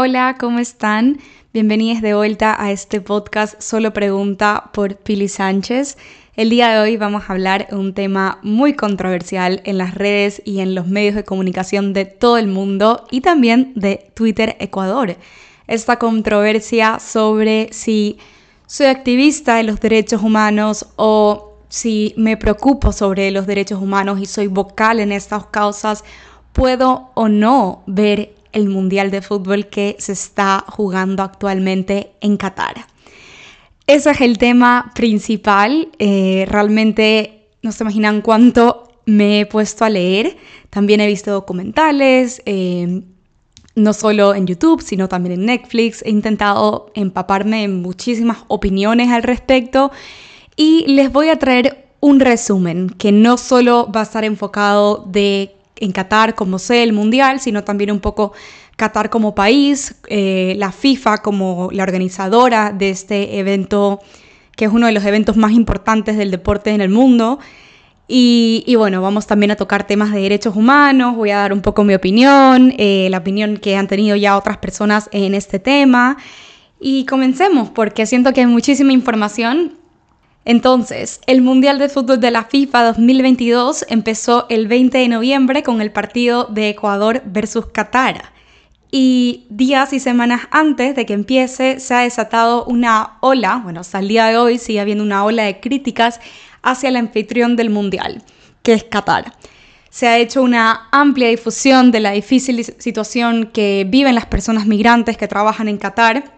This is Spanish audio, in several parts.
Hola, ¿cómo están? Bienvenidos de vuelta a este podcast Solo Pregunta por Pili Sánchez. El día de hoy vamos a hablar de un tema muy controversial en las redes y en los medios de comunicación de todo el mundo y también de Twitter Ecuador. Esta controversia sobre si soy activista de los derechos humanos o si me preocupo sobre los derechos humanos y soy vocal en estas causas, puedo o no ver el Mundial de Fútbol que se está jugando actualmente en Qatar. Ese es el tema principal. Eh, realmente no se imaginan cuánto me he puesto a leer. También he visto documentales, eh, no solo en YouTube, sino también en Netflix. He intentado empaparme en muchísimas opiniones al respecto y les voy a traer un resumen que no solo va a estar enfocado de en Qatar como sé el Mundial, sino también un poco Qatar como país, eh, la FIFA como la organizadora de este evento, que es uno de los eventos más importantes del deporte en el mundo. Y, bueno, vamos también a tocar temas de derechos humanos, voy a dar un poco mi opinión, eh, la opinión que han tenido ya otras personas en este tema. Y comencemos, porque siento que hay muchísima información entonces, el Mundial de Fútbol de la FIFA 2022 empezó el 20 de noviembre con el partido de Ecuador versus Qatar. Y días y semanas antes de que empiece se ha desatado una ola, bueno, hasta el día de hoy sigue habiendo una ola de críticas hacia el anfitrión del Mundial, que es Qatar. Se ha hecho una amplia difusión de la difícil situación que viven las personas migrantes que trabajan en Qatar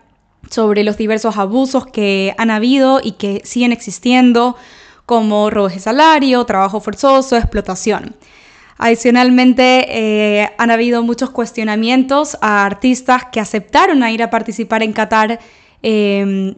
sobre los diversos abusos que han habido y que siguen existiendo, como robos de salario, trabajo forzoso, explotación. Adicionalmente, eh, han habido muchos cuestionamientos a artistas que aceptaron a ir a participar en Qatar em,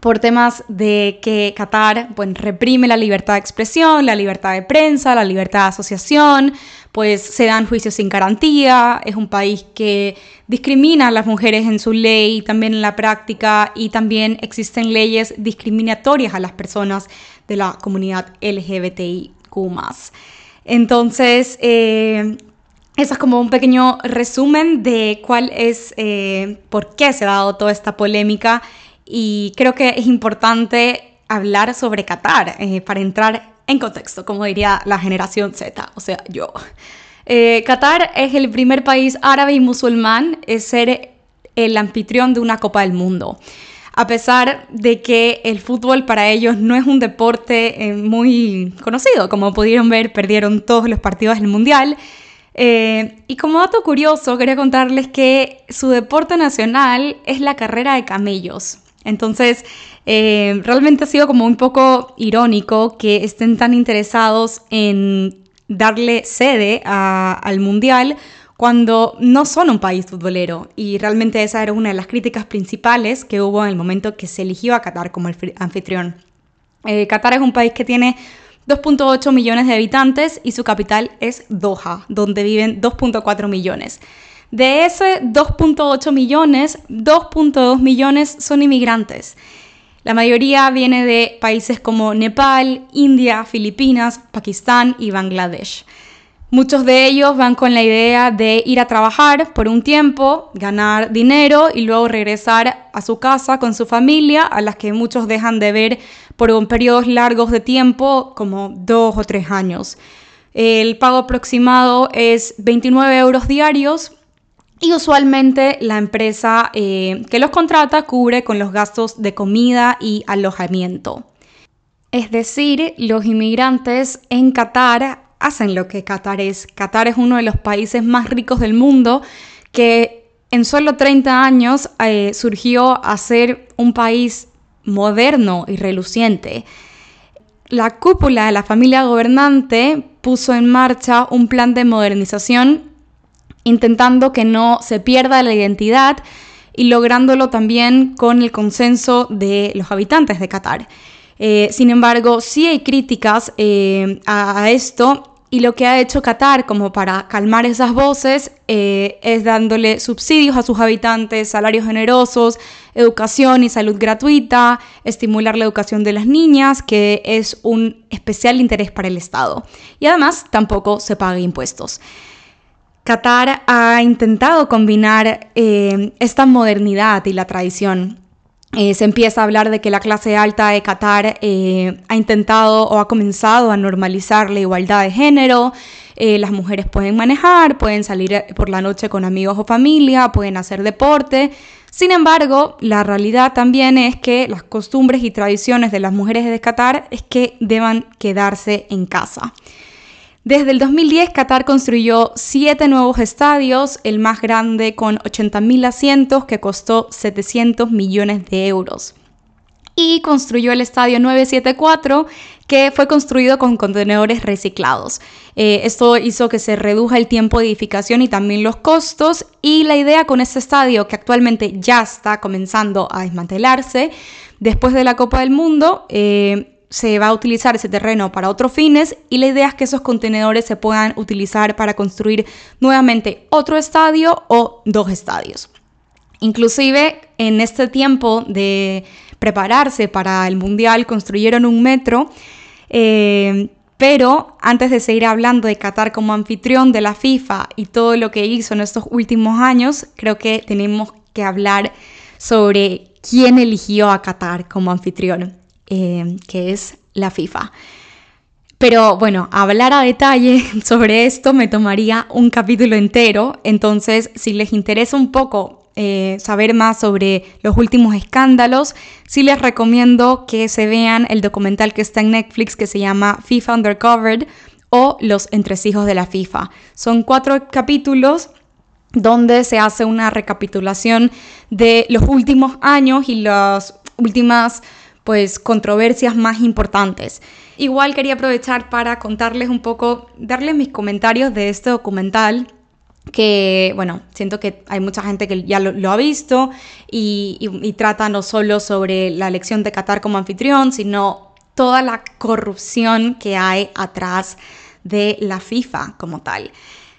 por temas de que Qatar reprime la libertad de expresión, la libertad de prensa, la libertad de asociación, pues se dan juicios sin garantía, es un país que discrimina a las mujeres en su ley, también en la práctica, y también existen leyes discriminatorias a las personas de la comunidad LGBTIQ. Entonces, eh, eso es como un pequeño resumen de cuál es, eh, por qué se ha dado toda esta polémica y creo que es importante hablar sobre Qatar eh, para entrar en contexto, como diría la generación Z, o sea, yo. Eh, Qatar es el primer país árabe y musulmán en ser el anfitrión de una Copa del Mundo. A pesar de que el fútbol para ellos no es un deporte eh, muy conocido, como pudieron ver, perdieron todos los partidos del Mundial. Eh, y como dato curioso, quería contarles que su deporte nacional es la carrera de camellos. Entonces, eh, realmente ha sido como un poco irónico que estén tan interesados en darle sede al Mundial cuando no son un país futbolero. Y realmente esa era una de las críticas principales que hubo en el momento que se eligió a Qatar como anfitrión. Eh, Qatar es un país que tiene 2.8 millones de habitantes y su capital es Doha, donde viven 2.4 millones. De ese 2.8 millones, 2.2 millones son inmigrantes. La mayoría viene de países como Nepal, India, Filipinas, Pakistán y Bangladesh. Muchos de ellos van con la idea de ir a trabajar por un tiempo, ganar dinero y luego regresar a su casa con su familia, a las que muchos dejan de ver por un periodos largos de tiempo, como dos o tres años. El pago aproximado es 29 euros diarios y usualmente la empresa eh, que los contrata cubre con los gastos de comida y alojamiento. Es decir, los inmigrantes en Qatar hacen lo que Qatar es. Qatar es uno de los países más ricos del mundo que en solo 30 años eh, surgió a ser un país moderno y reluciente. La cúpula de la familia gobernante puso en marcha un plan de modernización intentando que no se pierda la identidad y lográndolo también con el consenso de los habitantes de Qatar. Eh, sin embargo, sí hay críticas eh, a, esto y lo que ha hecho Qatar como para calmar esas voces eh, es dándole subsidios a sus habitantes, salarios generosos, educación y salud gratuita, estimular la educación de las niñas, que es un especial interés para el Estado. Y además tampoco se paga impuestos. Qatar ha intentado combinar eh, esta modernidad y la tradición. Eh, se empieza a hablar de que la clase alta de Qatar eh, ha intentado o ha comenzado a normalizar la igualdad de género. las mujeres pueden manejar, pueden salir por la noche con amigos o familia, pueden hacer deporte. Sin embargo, la realidad también es que las costumbres y tradiciones de las mujeres de Qatar es que deban quedarse en casa. Desde el 2010, Qatar construyó siete nuevos estadios, el más grande con 80.000 asientos que costó 700 millones de euros. Y construyó el estadio 974, que fue construido con contenedores reciclados. Eh, esto hizo que se reduja el tiempo de edificación y también los costos. Y la idea con este estadio, que actualmente ya está comenzando a desmantelarse, después de la Copa del Mundo, eh, se va a utilizar ese terreno para otros fines y la idea es que esos contenedores se puedan utilizar para construir nuevamente otro estadio o dos estadios. Inclusive en este tiempo de prepararse para el Mundial construyeron un metro, eh, pero antes de seguir hablando de Qatar como anfitrión de la FIFA y todo lo que hizo en estos últimos años, creo que tenemos que hablar sobre quién eligió a Qatar como anfitrión. Eh, que es la FIFA. Pero bueno, hablar a detalle sobre esto me tomaría un capítulo entero, entonces si les interesa un poco eh, saber más sobre los últimos escándalos, sí les recomiendo que se vean el documental que está en Netflix que se llama FIFA Undercovered o Los entresijos de la FIFA. Son cuatro capítulos donde se hace una recapitulación de los últimos años y las últimas pues controversias más importantes. Igual quería aprovechar para contarles un poco, darles mis comentarios de este documental que, bueno, siento que hay mucha gente que ya lo, ha visto y, trata no solo sobre la elección de Qatar como anfitrión, sino toda la corrupción que hay atrás de la FIFA como tal.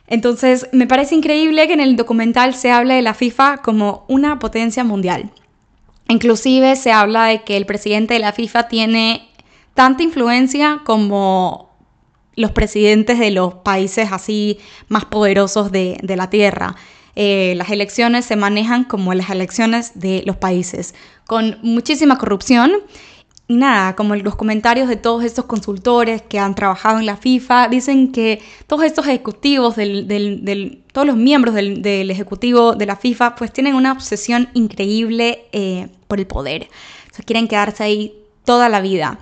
Entonces, me parece increíble que en el documental se hable de la FIFA como una potencia mundial. Inclusive se habla de que el presidente de la FIFA tiene tanta influencia como los presidentes de los países así más poderosos de, la Tierra. Eh, las elecciones se manejan como las elecciones de los países, con muchísima corrupción nada, como los comentarios de todos estos consultores que han trabajado en la FIFA, dicen que todos estos ejecutivos, del, todos los miembros del, ejecutivo de la FIFA, pues tienen una obsesión increíble eh, por el poder. O sea, quieren quedarse ahí toda la vida.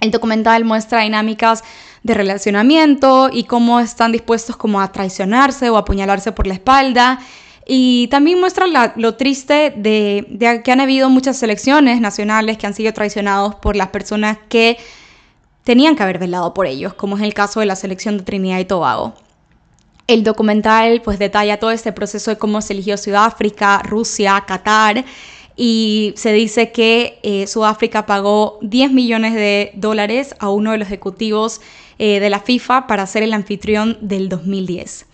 El documental muestra dinámicas de relacionamiento y cómo están dispuestos como a traicionarse o apuñalarse por la espalda y también muestra lo triste de, que han habido muchas selecciones nacionales que han sido traicionados por las personas que tenían que haber velado por ellos, como es el caso de la selección de Trinidad y Tobago. El documental pues detalla todo este proceso de cómo se eligió Sudáfrica, Rusia, Qatar y se dice que eh, Sudáfrica pagó 10 millones de dólares a uno de los ejecutivos eh, de la FIFA para ser el anfitrión del 2010.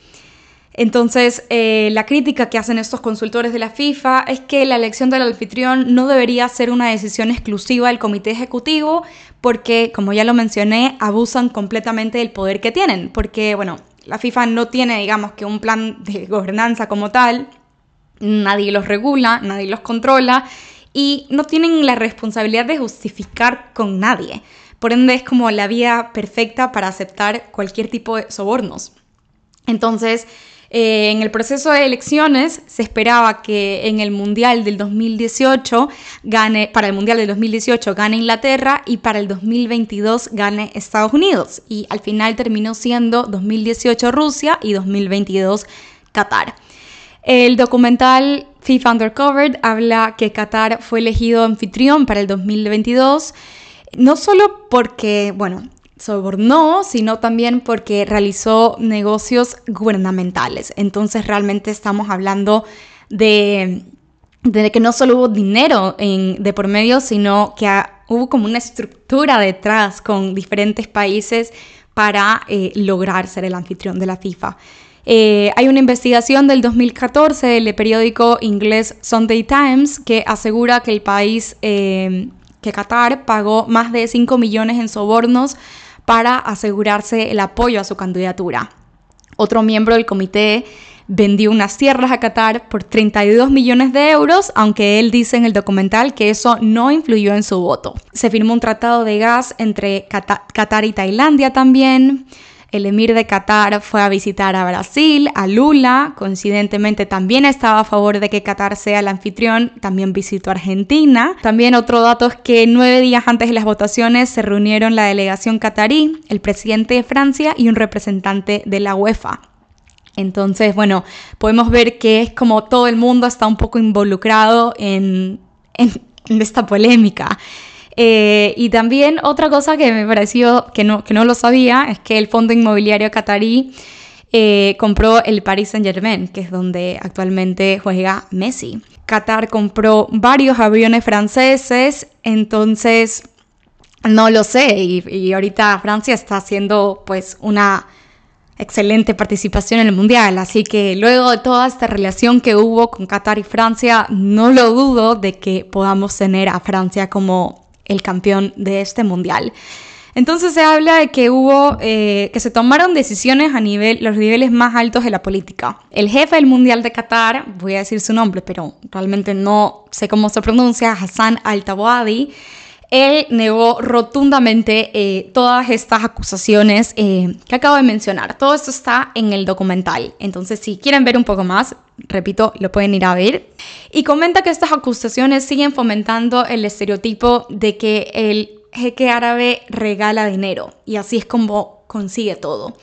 Entonces, eh, la crítica que hacen estos consultores de la FIFA es que la elección del anfitrión no debería ser una decisión exclusiva del comité ejecutivo porque, como ya lo mencioné, abusan completamente del poder que tienen. Porque, bueno, la FIFA no tiene, digamos, que un plan de gobernanza como tal, nadie los regula, nadie los controla y no tienen la responsabilidad de justificar con nadie. Por ende, es como la vía perfecta para aceptar cualquier tipo de sobornos. Entonces, eh, en el proceso de elecciones se esperaba que en el Mundial del 2018 gane, para el Mundial del 2018 gane Inglaterra y para el 2022 gane Estados Unidos. Y al final terminó siendo 2018 Rusia y 2022 Qatar. El documental FIFA Undercovered habla que Qatar fue elegido anfitrión para el 2022, no solo porque, bueno, sobornó, sino también porque realizó negocios gubernamentales. Entonces realmente estamos hablando de, que no solo hubo dinero de por medio, sino que hubo como una estructura detrás con diferentes países para eh, lograr ser el anfitrión de la FIFA. Eh, hay una investigación del 2014 del periódico inglés Sunday Times que asegura que el país, eh, que Qatar, pagó más de 5 millones en sobornos para asegurarse el apoyo a su candidatura. Otro miembro del comité vendió unas tierras a Qatar por 32 millones de euros, aunque él dice en el documental que eso no influyó en su voto. Se firmó un tratado de gas entre Qatar y Tailandia también. El emir de Qatar fue a visitar a Brasil, a Lula, coincidentemente también estaba a favor de que Qatar sea el anfitrión, también visitó Argentina. También otro dato es que nueve días antes de las votaciones se reunieron la delegación qatarí, el presidente de Francia y un representante de la UEFA. Entonces, bueno, podemos ver que es como todo el mundo está un poco involucrado en, esta polémica. Eh, y también otra cosa que me pareció que no, que no lo sabía es que el fondo inmobiliario qatarí eh, compró el Paris Saint Germain, que es donde actualmente juega Messi. Qatar compró varios aviones franceses, entonces no lo sé, y, y ahorita Francia está haciendo pues una excelente participación en el Mundial. Así que luego de toda esta relación que hubo con Qatar y Francia, no lo dudo de que podamos tener a Francia como el campeón de este Mundial. Entonces se habla de que hubo, eh, que se tomaron decisiones a nivel, los niveles más altos de la política. El jefe del Mundial de Qatar, voy a decir su nombre, pero realmente no sé cómo se pronuncia, Hassan Al-Tawadi, él negó rotundamente eh, todas estas acusaciones eh, que acabo de mencionar. Todo esto está en el documental. Entonces, si quieren ver un poco más, repito, lo pueden ir a ver. Y comenta que estas acusaciones siguen fomentando el estereotipo de que el jeque árabe regala dinero y así es como consigue todo.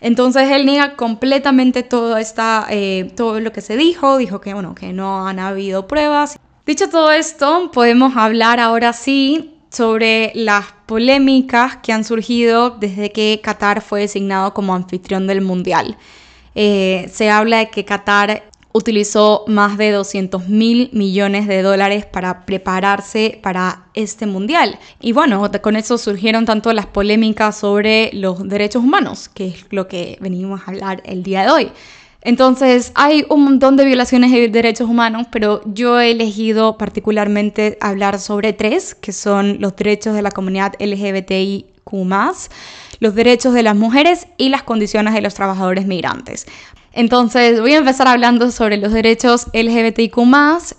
Entonces él niega completamente todo, esta, eh, todo lo que se dijo, dijo que, bueno, que no han habido pruebas. Dicho todo esto, podemos hablar ahora sí sobre las polémicas que han surgido desde que Qatar fue designado como anfitrión del Mundial. Eh, se habla de que Qatar utilizó más de 200 mil millones de dólares para prepararse para este mundial. Y bueno, con eso surgieron tanto las polémicas sobre los derechos humanos, que es lo que venimos a hablar el día de hoy. Entonces, hay un montón de violaciones de derechos humanos, pero yo he elegido particularmente hablar sobre tres, que son los derechos de la comunidad LGBTIQ, los derechos de las mujeres y las condiciones de los trabajadores migrantes. Entonces, voy a empezar hablando sobre los derechos LGBTIQ.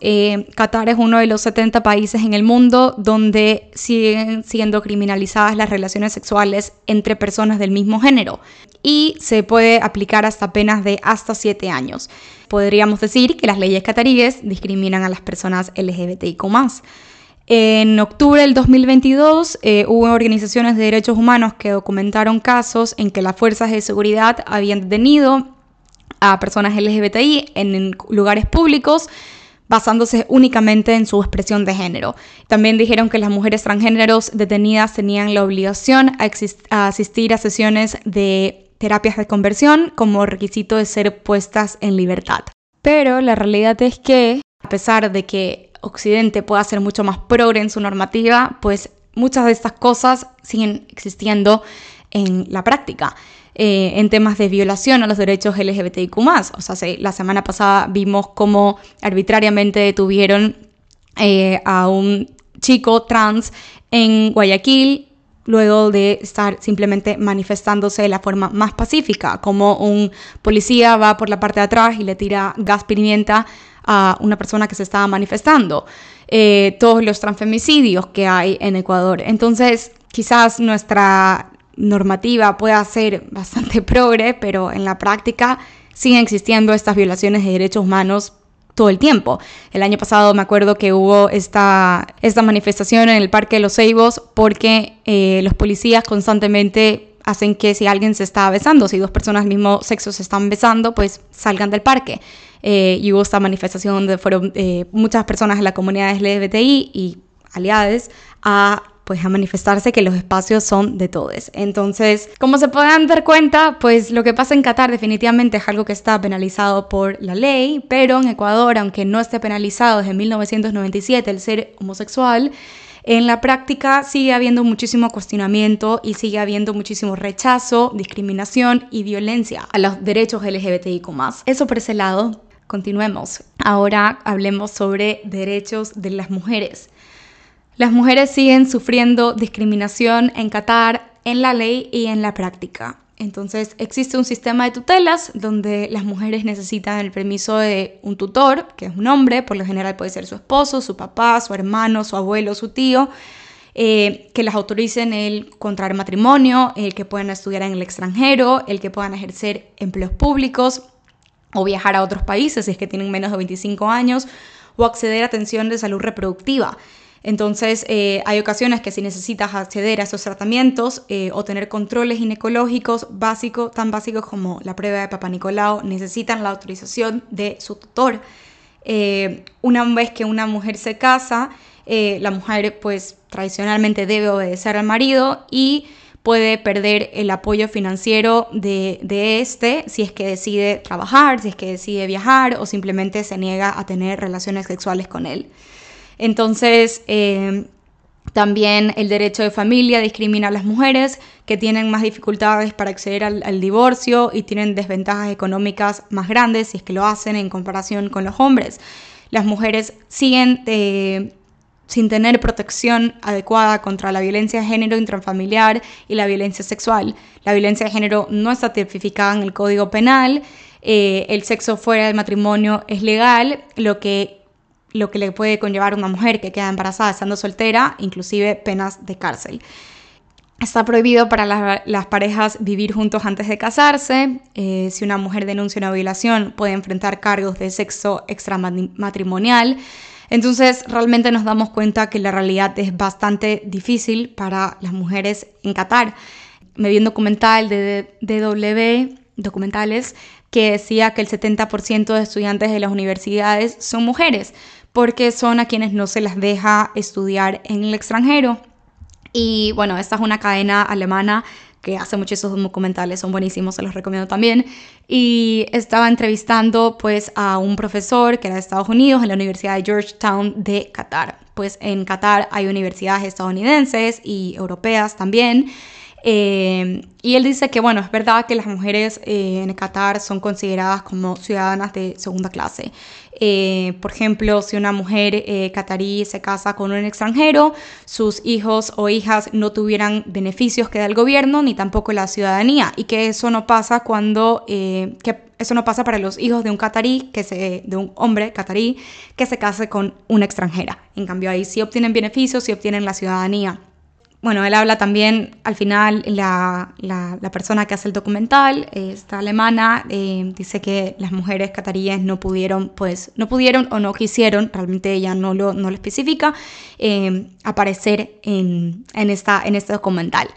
Eh, Qatar es uno de los 70 países en el mundo donde siguen siendo criminalizadas las relaciones sexuales entre personas del mismo género y se puede aplicar hasta penas de hasta 7 años. Podríamos decir que las leyes cataríes discriminan a las personas LGBTIQ. En octubre del 2022 eh, hubo organizaciones de derechos humanos que documentaron casos en que las fuerzas de seguridad habían detenido a personas LGBTI en lugares públicos basándose únicamente en su expresión de género. También dijeron que las mujeres transgéneros detenidas tenían la obligación a, asistir a sesiones de terapias de conversión como requisito de ser puestas en libertad. Pero la realidad es que, a pesar de que Occidente pueda ser mucho más progre en su normativa, pues muchas de estas cosas siguen existiendo en la práctica. Eh, en temas de violación a los derechos LGBTIQ. O sea, la semana pasada vimos cómo arbitrariamente detuvieron eh, a un chico trans en Guayaquil luego de estar simplemente manifestándose de la forma más pacífica, como un policía va por la parte de atrás y le tira gas pimienta a una persona que se estaba manifestando, eh, todos los transfemicidios que hay en Ecuador. Entonces, quizás nuestra normativa pueda ser bastante progre, pero en la práctica siguen existiendo estas violaciones de derechos humanos todo el tiempo. El año pasado me acuerdo que hubo esta, esta manifestación en el Parque de los Ceibos porque eh, los policías constantemente hacen que si alguien se está besando, si dos personas del mismo sexo se están besando, pues salgan del parque. Eh, y hubo esta manifestación donde fueron eh, muchas personas de la comunidad LGBTI y aliadas a pues a manifestarse que los espacios son de todos. Entonces, como se podrán dar cuenta, pues lo que pasa en Qatar definitivamente es algo que está penalizado por la ley, pero en Ecuador, aunque no esté penalizado desde 1997 el ser homosexual, en la práctica sigue habiendo muchísimo cuestionamiento y sigue habiendo muchísimo rechazo, discriminación y violencia a los derechos LGBTIQ. Eso por ese lado. Continuemos. Ahora hablemos sobre derechos de las mujeres. Las mujeres siguen sufriendo discriminación en Qatar en la ley y en la práctica. Entonces existe un sistema de tutelas donde las mujeres necesitan el permiso de un tutor, que es un hombre, por lo general puede ser su esposo, su papá, su hermano, su abuelo, su tío, eh, que las autoricen el contraer matrimonio, el que puedan estudiar en el extranjero, el que puedan ejercer empleos públicos o viajar a otros países si es que tienen menos de 25 años o acceder a atención de salud reproductiva. Entonces, eh, hay ocasiones que si necesitas acceder a esos tratamientos eh, o tener controles ginecológicos básicos, tan básicos como la prueba de Papa Nicolau, necesitan la autorización de su tutor. Eh, una vez que una mujer se casa, la mujer pues tradicionalmente debe obedecer al marido y puede perder el apoyo financiero de, de, este si es que decide trabajar, si es que decide viajar o simplemente se niega a tener relaciones sexuales con él. Entonces, eh, también el derecho de familia discrimina a las mujeres que tienen más dificultades para acceder al, divorcio y tienen desventajas económicas más grandes si es que lo hacen en comparación con los hombres. Las mujeres siguen eh, sin tener protección adecuada contra la violencia de género intrafamiliar y la violencia sexual. La violencia de género no está tipificada en el Código Penal. Eh, el sexo fuera del matrimonio es legal, lo que lo que le puede conllevar a una mujer que queda embarazada estando soltera, inclusive penas de cárcel. Está prohibido para las parejas vivir juntos antes de casarse. Eh, si una mujer denuncia una violación, puede enfrentar cargos de sexo extramatrimonial. Entonces, realmente nos damos cuenta que la realidad es bastante difícil para las mujeres en Qatar. Me vi un documental de DW, documentales, que decía que el 70% de estudiantes de las universidades son mujeres porque son a quienes no se las deja estudiar en el extranjero. Y bueno, esta es una cadena alemana que hace muchísimos documentales, son buenísimos, se los recomiendo también. Y estaba entrevistando pues a un profesor que era de Estados Unidos en la Universidad de Georgetown de Qatar. Pues en Qatar hay universidades estadounidenses y europeas también. Eh, y él dice que, bueno, es verdad que las mujeres eh, en Qatar son consideradas como ciudadanas de segunda clase. Eh, por ejemplo, si una mujer catarí se casa con un extranjero, sus hijos o hijas no tuvieran beneficios que da el gobierno ni tampoco la ciudadanía. Y que eso no pasa cuando, que eso no pasa para los hijos de un catarí, que se, de un hombre catarí, que se case con una extranjera. En cambio, ahí sí obtienen beneficios, sí obtienen la ciudadanía bueno, él habla también, al final, la, la, persona que hace el documental, esta alemana, eh, dice que las mujeres cataríes no pudieron, pues, no pudieron o no quisieron, realmente ella no lo, no lo especifica, eh, aparecer en, en, esta, en este documental.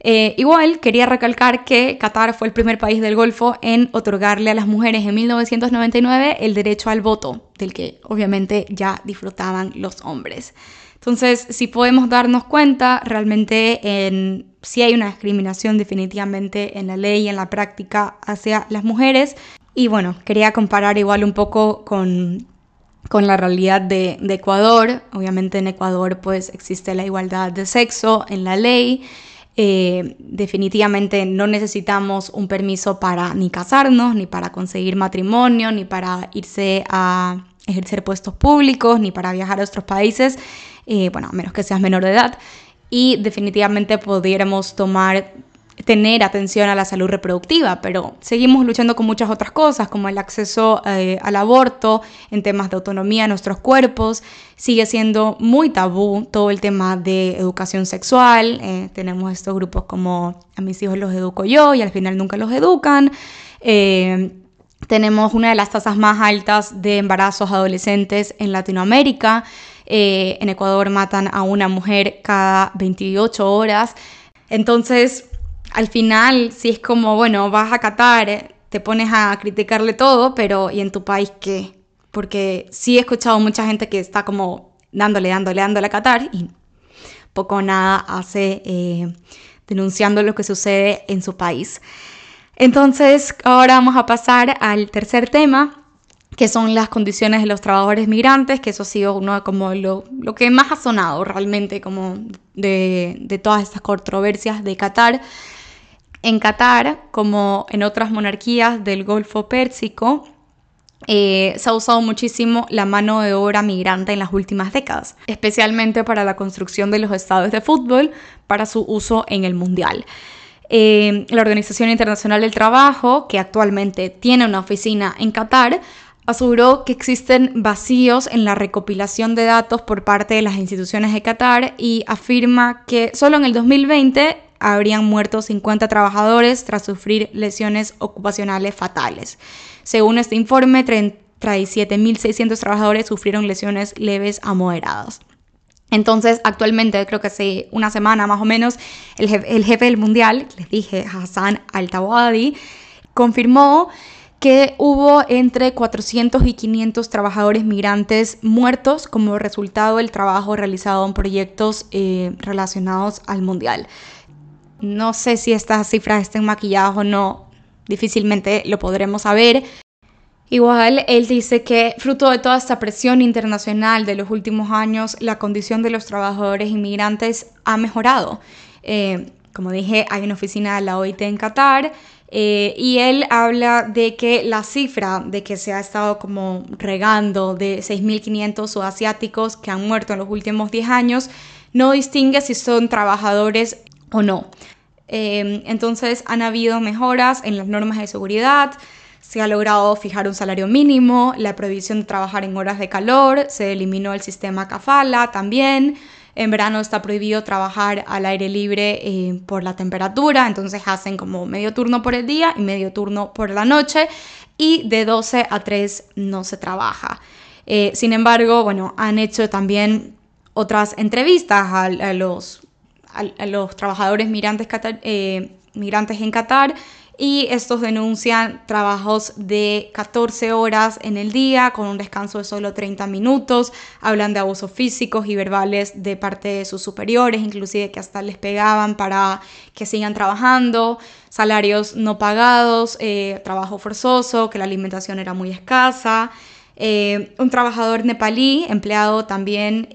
Eh, igual quería recalcar que Qatar fue el primer país del Golfo en otorgarle a las mujeres en 1999 el derecho al voto, del que obviamente ya disfrutaban los hombres. Entonces, si podemos darnos cuenta, realmente en, sí hay una discriminación definitivamente en la ley y en la práctica hacia las mujeres. Y bueno, quería comparar igual un poco con, con la realidad de, de, Ecuador. Obviamente en Ecuador pues existe la igualdad de sexo en la ley. Eh, definitivamente no necesitamos un permiso para ni casarnos, ni para conseguir matrimonio, ni para irse a ejercer puestos públicos, ni para viajar a otros países. Eh, bueno, a menos que seas menor de edad, y definitivamente pudiéramos tomar tener atención a la salud reproductiva, pero seguimos luchando con muchas otras cosas, como el acceso eh, al aborto, en temas de autonomía de nuestros cuerpos. Sigue siendo muy tabú todo el tema de educación sexual. Eh, tenemos estos grupos como a mis hijos los educo yo y al final nunca los educan. tenemos una de las tasas más altas de embarazos adolescentes en Latinoamérica. Eh, en Ecuador matan a una mujer cada 28 horas. Entonces, al final, si es como, bueno, vas a Qatar, te pones a criticarle todo, pero ¿y en tu país qué? Porque sí he escuchado mucha gente que está como dándole, dándole, dándole a Qatar y poco o nada hace eh, denunciando lo que sucede en su país. Entonces, ahora vamos a pasar al tercer tema, que son las condiciones de los trabajadores migrantes, que eso ha sido uno como lo, lo que más ha sonado realmente como de, de, todas estas controversias de Qatar. En Qatar, como en otras monarquías del Golfo Pérsico, eh, se ha usado muchísimo la mano de obra migrante en las últimas décadas, especialmente para la construcción de los estadios de fútbol, para su uso en el Mundial. Eh, la Organización Internacional del Trabajo, que actualmente tiene una oficina en Qatar, aseguró que existen vacíos en la recopilación de datos por parte de las instituciones de Qatar y afirma que solo en el 2020 habrían muerto 50 trabajadores tras sufrir lesiones ocupacionales fatales. Según este informe, 37.600 trabajadores sufrieron lesiones leves a moderadas. Entonces, actualmente, creo que hace una semana más o menos, el jefe, del mundial, les dije, Hassan Al-Tawadi, confirmó que hubo entre 400 y 500 trabajadores migrantes muertos como resultado del trabajo realizado en proyectos eh, relacionados al mundial. No sé si estas cifras estén maquilladas o no, difícilmente lo podremos saber. Igual, él dice que fruto de toda esta presión internacional de los últimos años, la condición de los trabajadores inmigrantes ha mejorado. Eh, como dije, hay una oficina de la OIT en Qatar eh, y él habla de que la cifra de que se ha estado como regando de 6.500 asiáticos que han muerto en los últimos 10 años no distingue si son trabajadores o no. Eh, entonces han habido mejoras en las normas de seguridad, se ha logrado fijar un salario mínimo, la prohibición de trabajar en horas de calor, se eliminó el sistema kafala también. En verano está prohibido trabajar al aire libre eh, por la temperatura, entonces hacen como medio turno por el día y medio turno por la noche y de 12 a 3 no se trabaja. Eh, sin embargo, bueno, han hecho también otras entrevistas a los trabajadores migrantes, eh, migrantes en Qatar y estos denuncian trabajos de 14 horas en el día con un descanso de solo 30 minutos, hablan de abusos físicos y verbales de parte de sus superiores, inclusive que hasta les pegaban para que sigan trabajando, salarios no pagados, eh, trabajo forzoso, que la alimentación era muy escasa. Eh, un trabajador nepalí, empleado también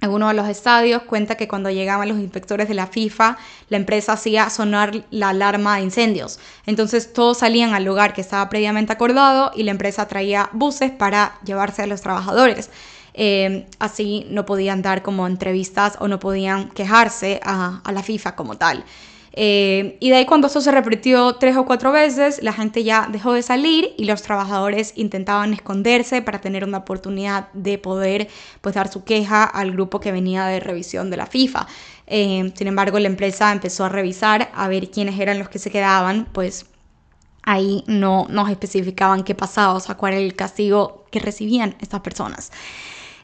en uno de los estadios cuenta que cuando llegaban los inspectores de la FIFA, la empresa hacía sonar la alarma de incendios. Entonces todos salían al lugar que estaba previamente acordado y la empresa traía buses para llevarse a los trabajadores. Eh, así no podían dar como entrevistas o no podían quejarse a la FIFA como tal. Eh, y de ahí cuando eso se repitió tres o cuatro veces, la gente ya dejó de salir y los trabajadores intentaban esconderse para tener una oportunidad de poder pues, dar su queja al grupo que venía de revisión de la FIFA. Eh, sin embargo, la empresa empezó a revisar a ver quiénes eran los que se quedaban, pues ahí no nos especificaban qué pasaba, o sea, cuál era el castigo que recibían estas personas.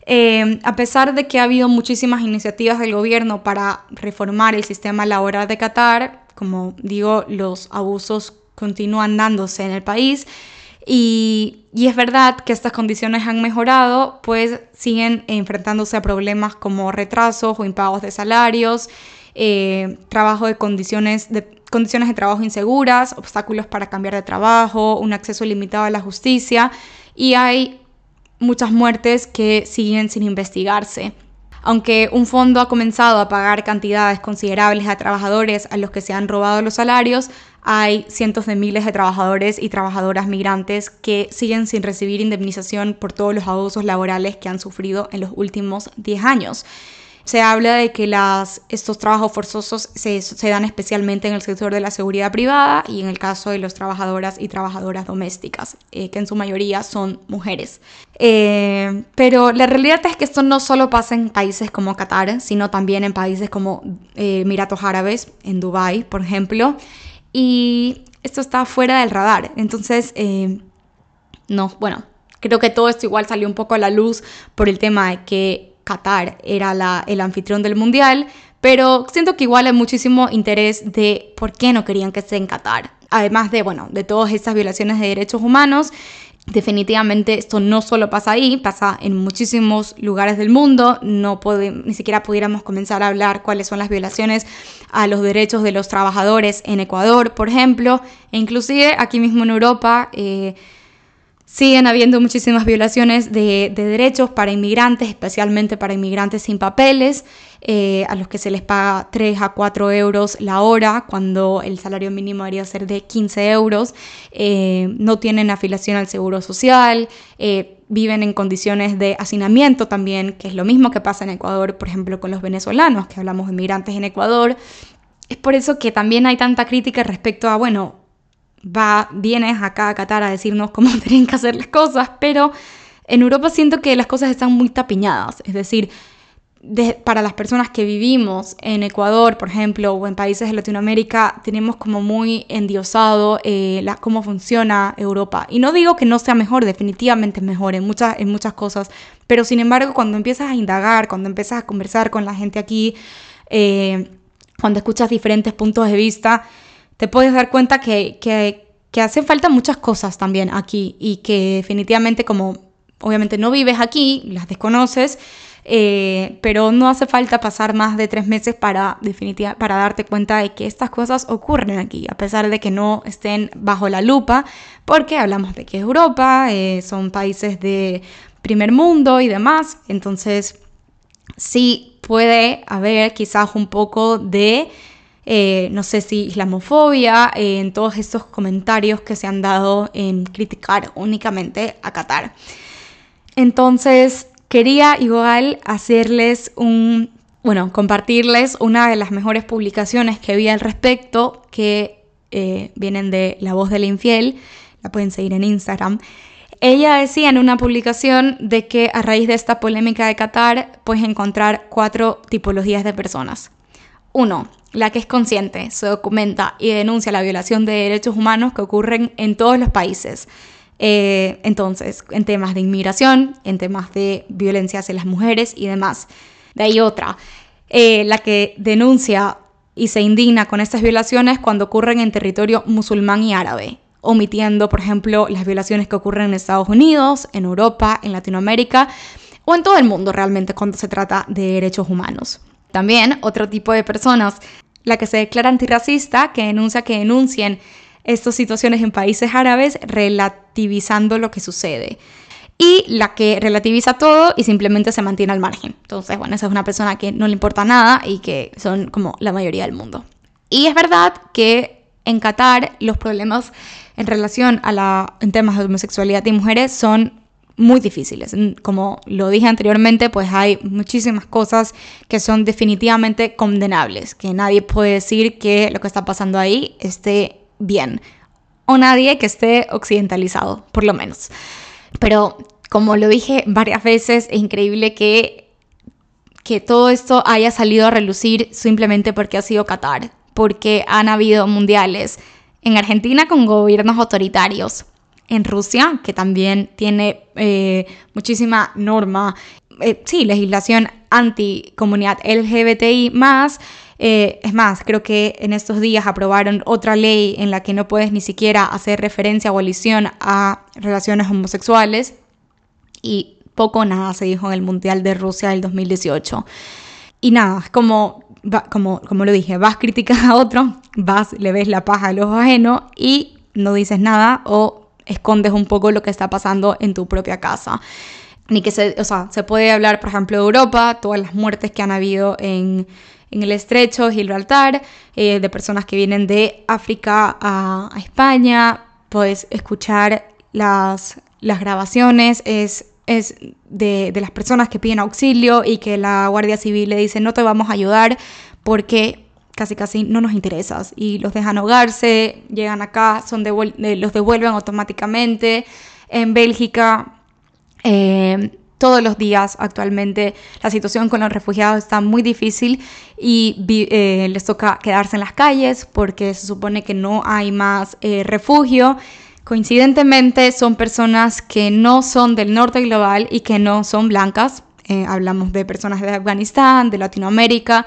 Eh, a pesar de que ha habido muchísimas iniciativas del gobierno para reformar el sistema laboral de Qatar, como digo, los abusos continúan dándose en el país. Y, es verdad que estas condiciones han mejorado, pues siguen enfrentándose a problemas como retrasos o impagos de salarios, eh, trabajo de condiciones de condiciones de trabajo inseguras, obstáculos para cambiar de trabajo, un acceso limitado a la justicia y hay muchas muertes que siguen sin investigarse. Aunque un fondo ha comenzado a pagar cantidades considerables a trabajadores a los que se han robado los salarios, hay cientos de miles de trabajadores y trabajadoras migrantes que siguen sin recibir indemnización por todos los abusos laborales que han sufrido en los últimos 10 años. Se habla de que estos trabajos forzosos se, dan especialmente en el sector de la seguridad privada y en el caso de las trabajadoras y trabajadoras domésticas, eh, que en su mayoría son mujeres. Eh, pero la realidad es que esto no solo pasa en países como Qatar, sino también en países como eh, Emiratos Árabes, en Dubái, por ejemplo. Y esto está fuera del radar. Entonces, no, bueno, creo que todo esto igual salió un poco a la luz por el tema de que Qatar era el anfitrión del mundial, pero siento que igual hay muchísimo interés de por qué no querían que esté en Qatar. Además de, bueno, de todas estas violaciones de derechos humanos, definitivamente esto no solo pasa ahí, pasa en muchísimos lugares del mundo. No ni siquiera pudiéramos comenzar a hablar cuáles son las violaciones a los derechos de los trabajadores en Ecuador, por ejemplo, e inclusive aquí mismo en Europa. Eh, Siguen habiendo muchísimas violaciones de, derechos para inmigrantes, especialmente para inmigrantes sin papeles, eh, a los que se les paga 3 a 4 euros la hora, cuando el salario mínimo debería ser de 15 euros. Eh, no tienen afiliación al seguro social, eh, viven en condiciones de hacinamiento también, que es lo mismo que pasa en Ecuador, por ejemplo, con los venezolanos, que hablamos de inmigrantes en Ecuador. es por eso que también hay tanta crítica respecto a, bueno, va, vienes acá a Qatar a decirnos cómo tienen que hacer las cosas, pero en Europa siento que las cosas están muy tapiñadas, es decir, para las personas que vivimos en Ecuador, por ejemplo, o en países de Latinoamérica, tenemos como muy endiosado eh, cómo funciona Europa. Y no digo que no sea mejor, definitivamente es mejor en muchas, en muchas cosas, pero sin embargo, cuando empiezas a indagar, cuando empiezas a conversar con la gente aquí, eh, cuando escuchas diferentes puntos de vista, te puedes dar cuenta que, que, hacen falta muchas cosas también aquí y que definitivamente como obviamente no vives aquí, las desconoces, eh, pero no hace falta pasar más de tres meses para, definitiva, para darte cuenta de que estas cosas ocurren aquí, a pesar de que no estén bajo la lupa, porque hablamos de que es Europa, eh, son países de primer mundo y demás, entonces sí puede haber quizás un poco de... Eh, no sé si islamofobia, en todos estos comentarios que se han dado en criticar únicamente a Qatar. Entonces, quería igual hacerles un, bueno, compartirles una de las mejores publicaciones que vi al respecto, que eh, vienen de La Voz del Infiel, la pueden seguir en Instagram. Ella decía en una publicación de que a raíz de esta polémica de Qatar puedes encontrar cuatro tipologías de personas. Uno, la que es consciente, se documenta y denuncia la violación de derechos humanos que ocurren en todos los países. Eh, entonces, en temas de inmigración, en temas de violencia hacia las mujeres y demás. De ahí otra, eh, la que denuncia y se indigna con estas violaciones cuando ocurren en territorio musulmán y árabe, omitiendo, por ejemplo, las violaciones que ocurren en Estados Unidos, en Europa, en Latinoamérica o en todo el mundo realmente cuando se trata de derechos humanos. También otro tipo de personas, la que se declara antirracista, que denuncia que denuncien estas situaciones en países árabes relativizando lo que sucede. Y la que relativiza todo y simplemente se mantiene al margen. Entonces, bueno, esa es una persona que no le importa nada y que son como la mayoría del mundo. Y es verdad que en Qatar los problemas en relación a la, temas de homosexualidad y mujeres son muy difíciles. Como lo dije anteriormente, pues hay muchísimas cosas que son definitivamente condenables, que nadie puede decir que lo que está pasando ahí esté bien. O nadie que esté occidentalizado, por lo menos. Pero como lo dije varias veces, es increíble que, que todo esto haya salido a relucir simplemente porque ha sido Qatar, porque han habido mundiales en Argentina con gobiernos autoritarios, en Rusia, que también tiene eh, muchísima norma, eh, sí, legislación anti-comunidad LGBTI más, eh, es más, creo que en estos días aprobaron otra ley en la que no puedes ni siquiera hacer referencia o alisión a relaciones homosexuales y poco o nada se dijo en el Mundial de Rusia del 2018. Y nada, como, como, como lo dije, vas criticar a otro, vas, le ves la paja al ojo ajeno y no dices nada o escondes un poco lo que está pasando en tu propia casa. Ni que se, o sea, se puede hablar, por ejemplo, de Europa, todas las muertes que han habido en, en el estrecho, Gibraltar, eh, de personas que vienen de África a, España, puedes escuchar las, las grabaciones, es, es de, de, las personas que piden auxilio y que la Guardia Civil le dice no te vamos a ayudar porque casi casi no nos interesas y los dejan ahogarse, llegan acá, son los devuelven automáticamente. En Bélgica eh, todos los días actualmente la situación con los refugiados está muy difícil y eh, les toca quedarse en las calles porque se supone que no hay más eh, refugio. Coincidentemente son personas que no son del norte global y que no son blancas. Eh, hablamos de personas de Afganistán, de Latinoamérica,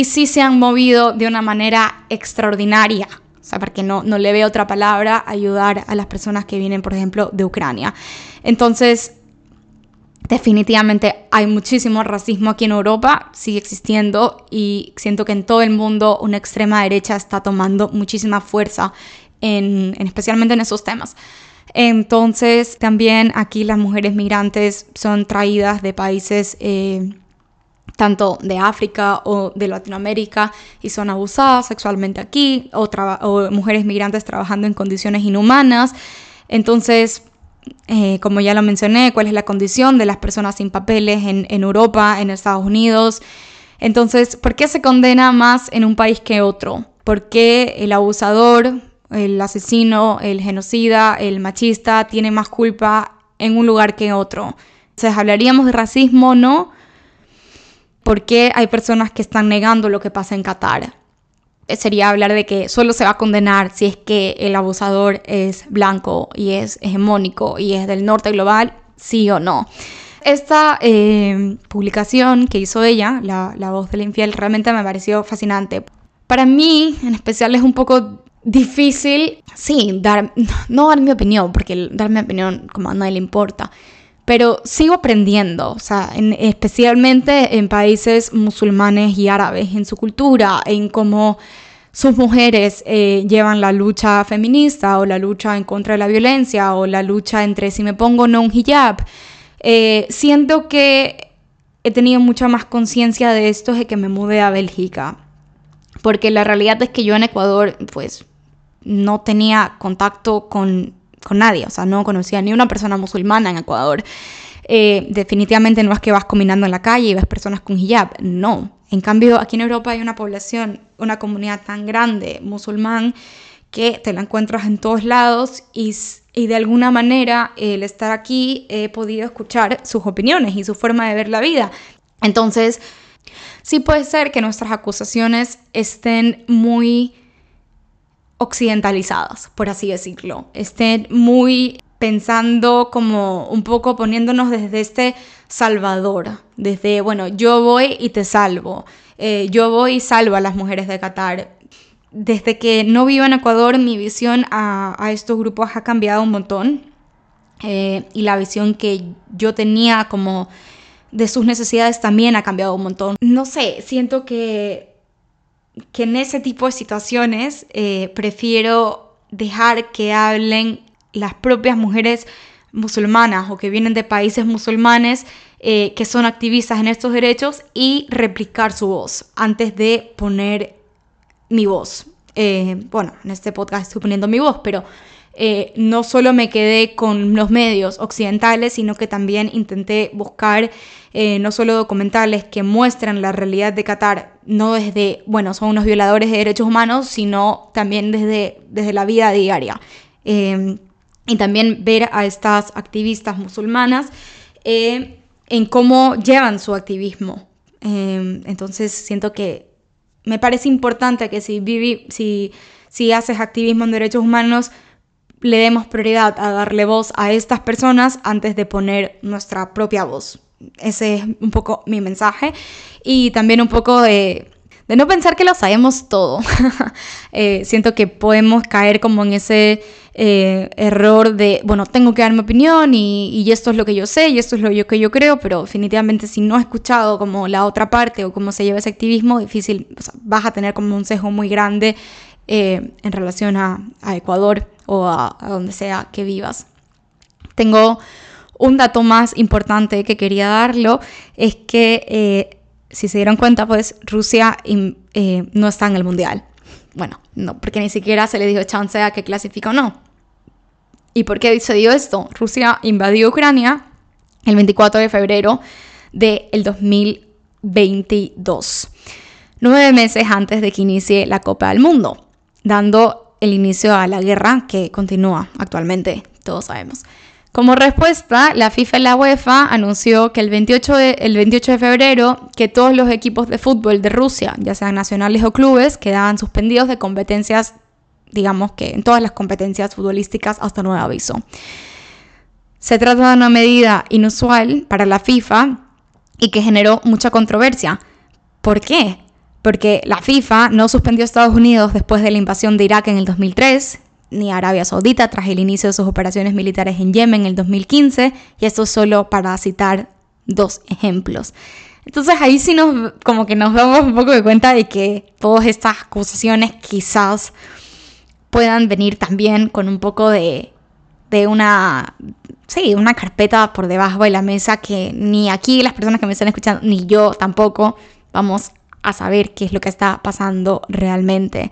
y sí se han movido de una manera extraordinaria. O sea, porque no, no le veo otra palabra, ayudar a las personas que vienen, por ejemplo, de Ucrania. Entonces, Definitivamente hay muchísimo racismo aquí en Europa, sigue existiendo y siento que en todo el mundo una extrema derecha está tomando muchísima fuerza, en, especialmente en esos temas. Entonces también aquí las mujeres migrantes son traídas de países eh, tanto de África o de Latinoamérica y son abusadas sexualmente aquí o, o mujeres migrantes trabajando en condiciones inhumanas. Entonces eh, como ya lo mencioné, cuál es la condición de las personas sin papeles en, Europa, en Estados Unidos. Entonces, ¿por qué se condena más en un país que otro? ¿Por qué el abusador, el asesino, el genocida, el machista tiene más culpa en un lugar que en otro? Entonces, ¿hablaríamos de racismo? No. ¿Por qué hay personas que están negando lo que pasa en Qatar? Eh, sería hablar de que solo se va a condenar si es que el abusador es blanco y es hegemónico y es del norte global, sí o no. Esta eh, publicación que hizo ella, la, la voz del infiel, realmente me pareció fascinante. Para mí, en especial, es un poco difícil, sí, dar, no dar mi opinión, porque dar mi opinión como a nadie le importa, pero sigo aprendiendo, o sea, especialmente en países musulmanes y árabes, en su cultura, en cómo sus mujeres eh, llevan la lucha feminista o la lucha en contra de la violencia o la lucha entre si me pongo o no un hijab. Eh, siento que he tenido mucha más conciencia de esto desde que me mudé a Bélgica, porque la realidad es que yo en Ecuador pues no tenía contacto con, con nadie, o sea, no conocía ni una persona musulmana en Ecuador. Eh, definitivamente no es que vas combinando en la calle y ves personas con hijab, no. En cambio, aquí en Europa hay una población, una comunidad tan grande musulmán que te la encuentras en todos lados y, y de alguna manera el estar aquí he podido escuchar sus opiniones y su forma de ver la vida. Entonces, sí puede ser que nuestras acusaciones estén muy occidentalizadas, por así decirlo, estén muy pensando como un poco poniéndonos desde este salvador, desde, bueno, yo voy y te salvo, eh, yo voy y salvo a las mujeres de Qatar. Desde que no vivo en Ecuador, mi visión a, estos grupos ha cambiado un montón eh, y la visión que yo tenía como de sus necesidades también ha cambiado un montón. No sé, siento que, que en ese tipo de situaciones eh, prefiero dejar que hablen las propias mujeres musulmanas o que vienen de países musulmanes eh, que son activistas en estos derechos y replicar su voz antes de poner mi voz. Eh, bueno, en este podcast estoy poniendo mi voz, pero eh, no solo me quedé con los medios occidentales, sino que también intenté buscar no solo documentales que muestran la realidad de Qatar, no desde, bueno, son unos violadores de derechos humanos, sino también desde, desde la vida diaria y también ver a estas activistas musulmanas eh, en cómo llevan su activismo. Em, entonces siento que me parece importante que si, si, si haces activismo en derechos humanos, le demos prioridad a darle voz a estas personas antes de poner nuestra propia voz. Ese es un poco mi mensaje. Y también un poco de, no pensar que lo sabemos todo. Eh, siento que podemos caer como en ese eh, error de, bueno, tengo que dar mi opinión y, esto es lo que yo sé y esto es lo que yo creo, pero definitivamente si no he escuchado como la otra parte o cómo se lleva ese activismo, difícil, vas a tener como un sesgo muy grande eh, en relación a, Ecuador o a, donde sea que vivas. Tengo un dato más importante que quería darlo, es que eh, si se dieron cuenta, pues Rusia no está en el Mundial. Bueno, no, porque ni siquiera se le dijo chance a que clasifica o no. ¿Y por qué se dio esto? Rusia invadió Ucrania el 24 de febrero del 2022, nueve meses antes de que inicie la Copa del Mundo, dando el inicio a la guerra que continúa actualmente, todos sabemos. Como respuesta, la FIFA y la UEFA anunció que el 28 de, el 28 de febrero que todos los equipos de fútbol de Rusia, ya sean nacionales o clubes, quedaban suspendidos de competencias digamos que en todas las competencias futbolísticas hasta nuevo aviso. Se trata de una medida inusual para la FIFA y que generó mucha controversia. ¿Por qué? Porque la FIFA no suspendió a Estados Unidos después de la invasión de Irak en el 2003, ni a Arabia Saudita tras el inicio de sus operaciones militares en Yemen en el 2015, y esto solo para citar dos ejemplos. Entonces ahí sí nos como que nos damos un poco de cuenta de que todas estas acusaciones quizás puedan venir también con un poco de, de una, sí, una carpeta por debajo de la mesa que ni aquí las personas que me están escuchando, ni yo tampoco vamos a saber qué es lo que está pasando realmente.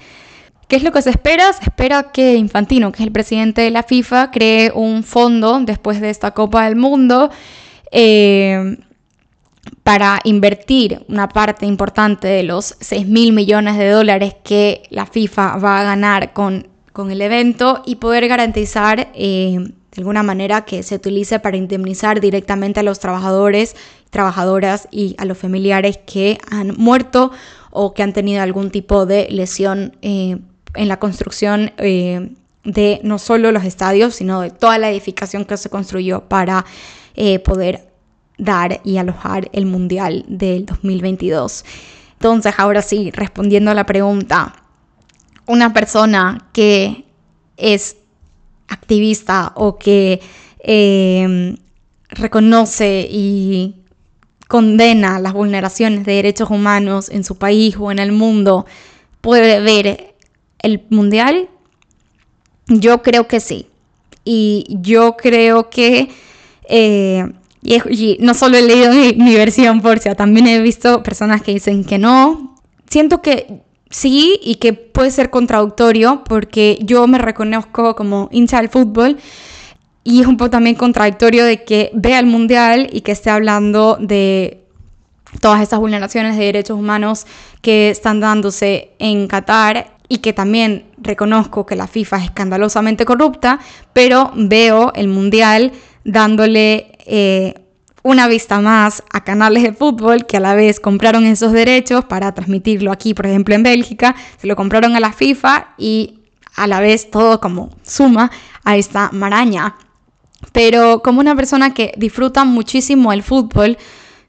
¿Qué es lo que se espera? Se espera que Infantino, que es el presidente de la FIFA, cree un fondo después de esta Copa del Mundo eh, para invertir una parte importante de los 6 mil millones de dólares que la FIFA va a ganar con, con el evento y poder garantizar eh, de alguna manera que se utilice para indemnizar directamente a los trabajadores, trabajadoras y a los familiares que han muerto o que han tenido algún tipo de lesión eh, en la construcción eh, de no solo los estadios, sino de toda la edificación que se construyó para poder dar y alojar el Mundial del 2022. Entonces, ahora sí, respondiendo a la pregunta, una persona que es activista o que reconoce y condena las vulneraciones de derechos humanos en su país o en el mundo, puede ver el mundial? Yo creo que sí. Y yo creo que eh, y, no solo he leído mi, versión Porcia, también he visto personas que dicen que no. Siento que sí y que puede ser contradictorio porque yo me reconozco como hincha del fútbol y es un poco también contradictorio de que vea el mundial y que esté hablando de todas estas vulneraciones de derechos humanos que están dándose en Qatar y que también reconozco que la FIFA es escandalosamente corrupta, pero veo el mundial dándole eh, una vista más a canales de fútbol que a la vez compraron esos derechos para transmitirlo aquí, por ejemplo, en Bélgica, se lo compraron a la FIFA y a la vez todo como suma a esta maraña. Pero como una persona que disfruta muchísimo el fútbol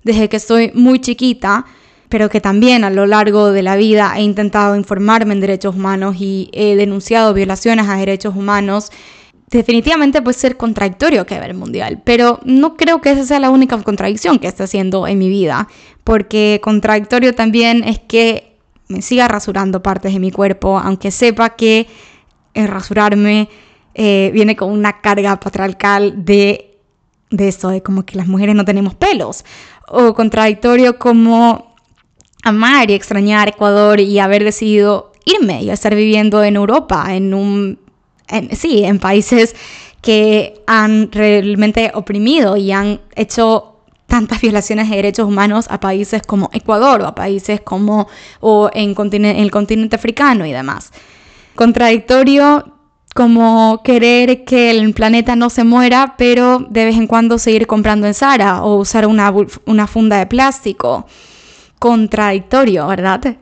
desde que estoy muy chiquita, pero que también a lo largo de la vida he intentado informarme en derechos humanos y he denunciado violaciones a derechos humanos, definitivamente puede ser contradictorio que ver el mundial, pero no creo que esa sea la única contradicción que esté haciendo en mi vida, porque contradictorio también es que me siga rasurando partes de mi cuerpo, aunque sepa que el rasurarme eh, viene con una carga patriarcal de, de esto, de como que las mujeres no tenemos pelos, o contradictorio como amar y extrañar Ecuador y haber decidido irme y estar viviendo en Europa, en un sí, en países que han realmente oprimido y han hecho tantas violaciones de derechos humanos a países como Ecuador o a países como o en, el continente africano y demás. Contradictorio como querer que el planeta no se muera, pero de vez en cuando seguir comprando en Zara o usar una, una funda de plástico. Contradictorio, ¿verdad?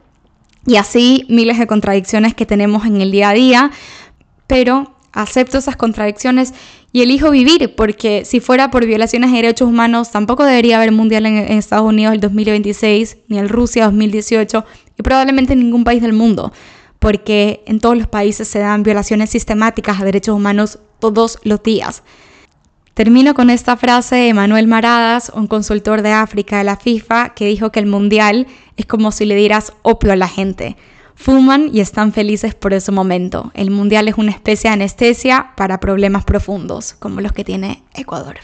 Y así miles de contradicciones que tenemos en el día a día, pero acepto esas contradicciones y elijo vivir, porque si fuera por violaciones de derechos humanos, tampoco debería haber mundial en, Estados Unidos el 2026, ni el Rusia 2018, y probablemente en ningún país del mundo, porque en todos los países se dan violaciones sistemáticas a derechos humanos todos los días. Termino con esta frase de Manuel Maradas, un consultor de África de la FIFA, que dijo que el mundial es como si le dieras opio a la gente fuman y están felices por ese momento. El mundial es una especie de anestesia para problemas profundos, como los que tiene Ecuador.